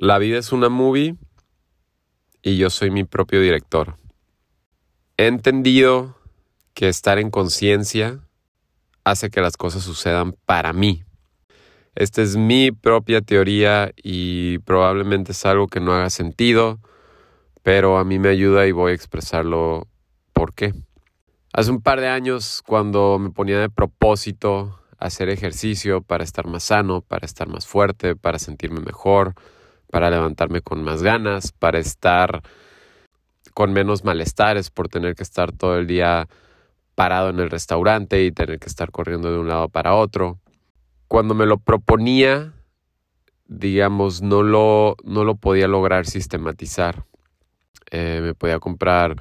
La vida es una movie y yo soy mi propio director. He entendido que estar en conciencia hace que las cosas sucedan para mí. Esta es mi propia teoría y probablemente es algo que no haga sentido, pero a mí me ayuda y voy a expresarlo por qué. Hace un par de años, cuando me ponía de propósito hacer ejercicio para estar más sano, para estar más fuerte, para sentirme mejor, para levantarme con más ganas, para estar con menos malestares por tener que estar todo el día parado en el restaurante y tener que estar corriendo de un lado para otro. Cuando me lo proponía, digamos, no lo, no lo podía lograr sistematizar. Eh, me podía comprar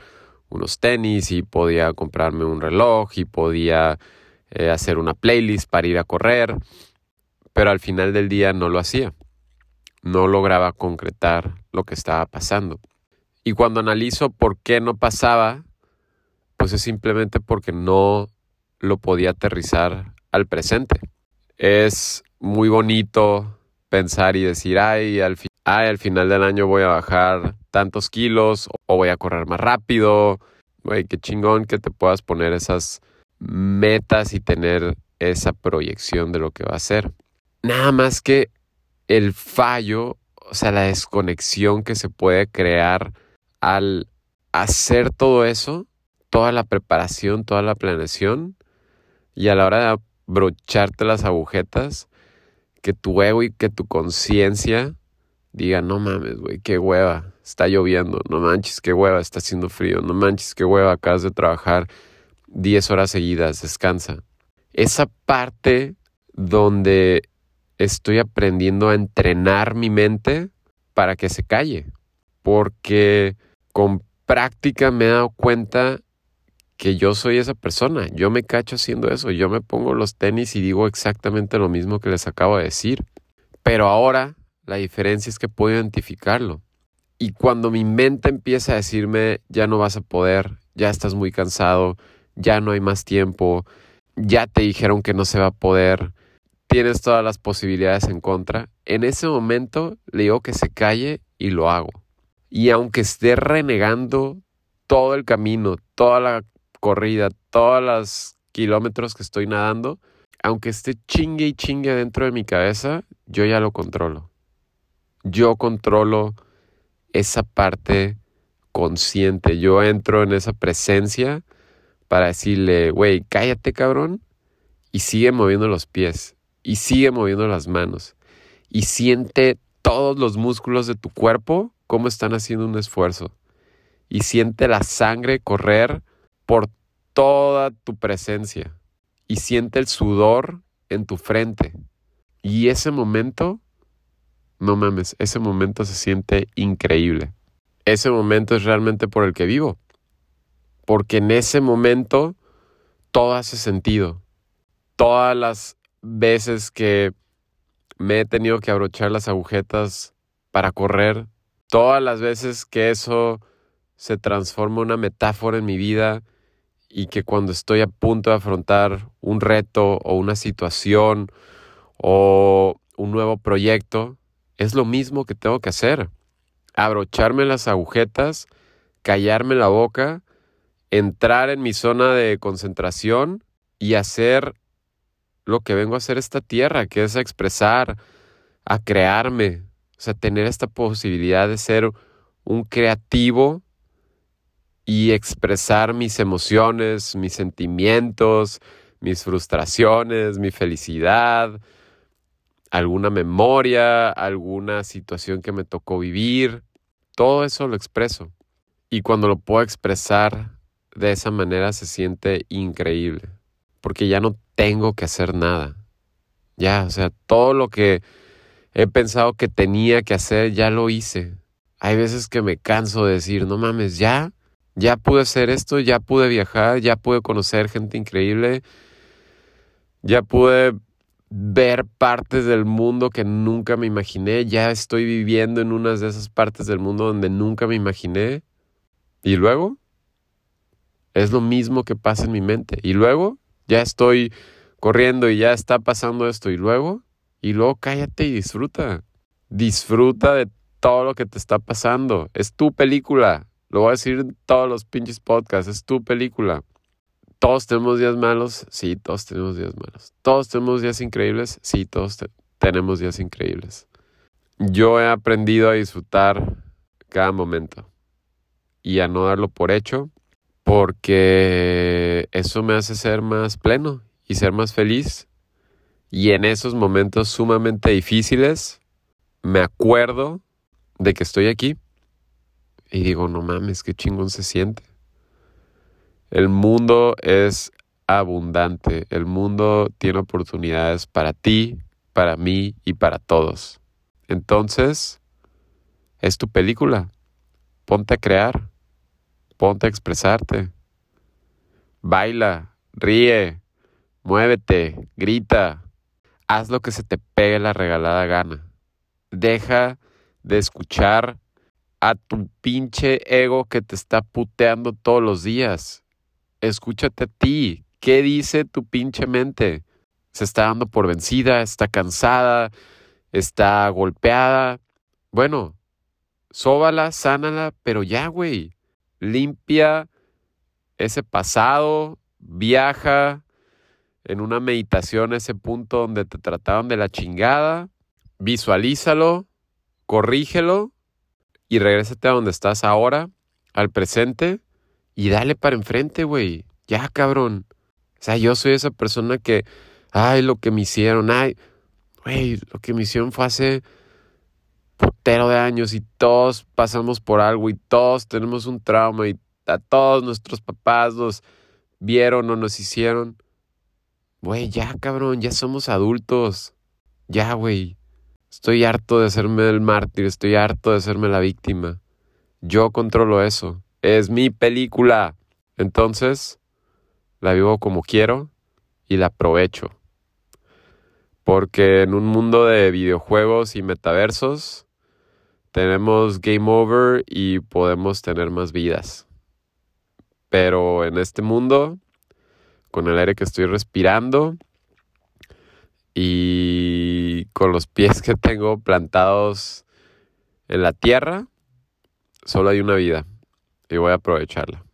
unos tenis y podía comprarme un reloj y podía eh, hacer una playlist para ir a correr, pero al final del día no lo hacía no lograba concretar lo que estaba pasando. Y cuando analizo por qué no pasaba, pues es simplemente porque no lo podía aterrizar al presente. Es muy bonito pensar y decir, ay, al, al final del año voy a bajar tantos kilos o voy a correr más rápido. Güey, qué chingón que te puedas poner esas metas y tener esa proyección de lo que va a ser. Nada más que el fallo, o sea, la desconexión que se puede crear al hacer todo eso, toda la preparación, toda la planeación, y a la hora de abrocharte las agujetas, que tu ego y que tu conciencia diga, no mames, güey, qué hueva, está lloviendo, no manches, qué hueva, está haciendo frío, no manches, qué hueva, acabas de trabajar 10 horas seguidas, descansa. Esa parte donde estoy aprendiendo a entrenar mi mente para que se calle. Porque con práctica me he dado cuenta que yo soy esa persona. Yo me cacho haciendo eso. Yo me pongo los tenis y digo exactamente lo mismo que les acabo de decir. Pero ahora la diferencia es que puedo identificarlo. Y cuando mi mente empieza a decirme, ya no vas a poder, ya estás muy cansado, ya no hay más tiempo, ya te dijeron que no se va a poder, tienes todas las posibilidades en contra, en ese momento le digo que se calle y lo hago. Y aunque esté renegando todo el camino, toda la corrida, todos los kilómetros que estoy nadando, aunque esté chingue y chingue dentro de mi cabeza, yo ya lo controlo. Yo controlo esa parte consciente. Yo entro en esa presencia para decirle, güey, cállate cabrón, y sigue moviendo los pies y sigue moviendo las manos y siente todos los músculos de tu cuerpo cómo están haciendo un esfuerzo y siente la sangre correr por toda tu presencia y siente el sudor en tu frente y ese momento no mames, ese momento se siente increíble. Ese momento es realmente por el que vivo. Porque en ese momento todo hace sentido. Todas las veces que me he tenido que abrochar las agujetas para correr, todas las veces que eso se transforma en una metáfora en mi vida y que cuando estoy a punto de afrontar un reto o una situación o un nuevo proyecto, es lo mismo que tengo que hacer. Abrocharme las agujetas, callarme la boca, entrar en mi zona de concentración y hacer lo que vengo a hacer esta tierra, que es expresar, a crearme, o sea, tener esta posibilidad de ser un creativo y expresar mis emociones, mis sentimientos, mis frustraciones, mi felicidad, alguna memoria, alguna situación que me tocó vivir, todo eso lo expreso. Y cuando lo puedo expresar de esa manera se siente increíble, porque ya no tengo que hacer nada. Ya, o sea, todo lo que he pensado que tenía que hacer, ya lo hice. Hay veces que me canso de decir, no mames, ya, ya pude hacer esto, ya pude viajar, ya pude conocer gente increíble, ya pude ver partes del mundo que nunca me imaginé, ya estoy viviendo en unas de esas partes del mundo donde nunca me imaginé. Y luego, es lo mismo que pasa en mi mente. Y luego, ya estoy corriendo y ya está pasando esto y luego, y luego cállate y disfruta. Disfruta de todo lo que te está pasando. Es tu película. Lo voy a decir en todos los pinches podcasts. Es tu película. Todos tenemos días malos. Sí, todos tenemos días malos. Todos tenemos días increíbles. Sí, todos tenemos días increíbles. Yo he aprendido a disfrutar cada momento y a no darlo por hecho porque eso me hace ser más pleno y ser más feliz. Y en esos momentos sumamente difíciles me acuerdo de que estoy aquí y digo, no mames, qué chingón se siente. El mundo es abundante, el mundo tiene oportunidades para ti, para mí y para todos. Entonces, es tu película. Ponte a crear, ponte a expresarte. Baila, ríe, muévete, grita. Haz lo que se te pegue la regalada gana. Deja de escuchar a tu pinche ego que te está puteando todos los días. Escúchate a ti. ¿Qué dice tu pinche mente? Se está dando por vencida, está cansada, está golpeada. Bueno, sóbala, sánala, pero ya, güey. Limpia ese pasado, viaja en una meditación a ese punto donde te trataron de la chingada, visualízalo, corrígelo y regrésate a donde estás ahora, al presente, y dale para enfrente, güey. Ya, cabrón. O sea, yo soy esa persona que, ay, lo que me hicieron, ay, güey, lo que me hicieron fue hace putero de años y todos pasamos por algo y todos tenemos un trauma y a todos nuestros papás nos vieron o nos hicieron. Güey, ya, cabrón, ya somos adultos. Ya, güey. Estoy harto de hacerme el mártir, estoy harto de hacerme la víctima. Yo controlo eso. Es mi película. Entonces, la vivo como quiero y la aprovecho. Porque en un mundo de videojuegos y metaversos, tenemos game over y podemos tener más vidas. Pero en este mundo, con el aire que estoy respirando, y con los pies que tengo plantados en la tierra, solo hay una vida y voy a aprovecharla.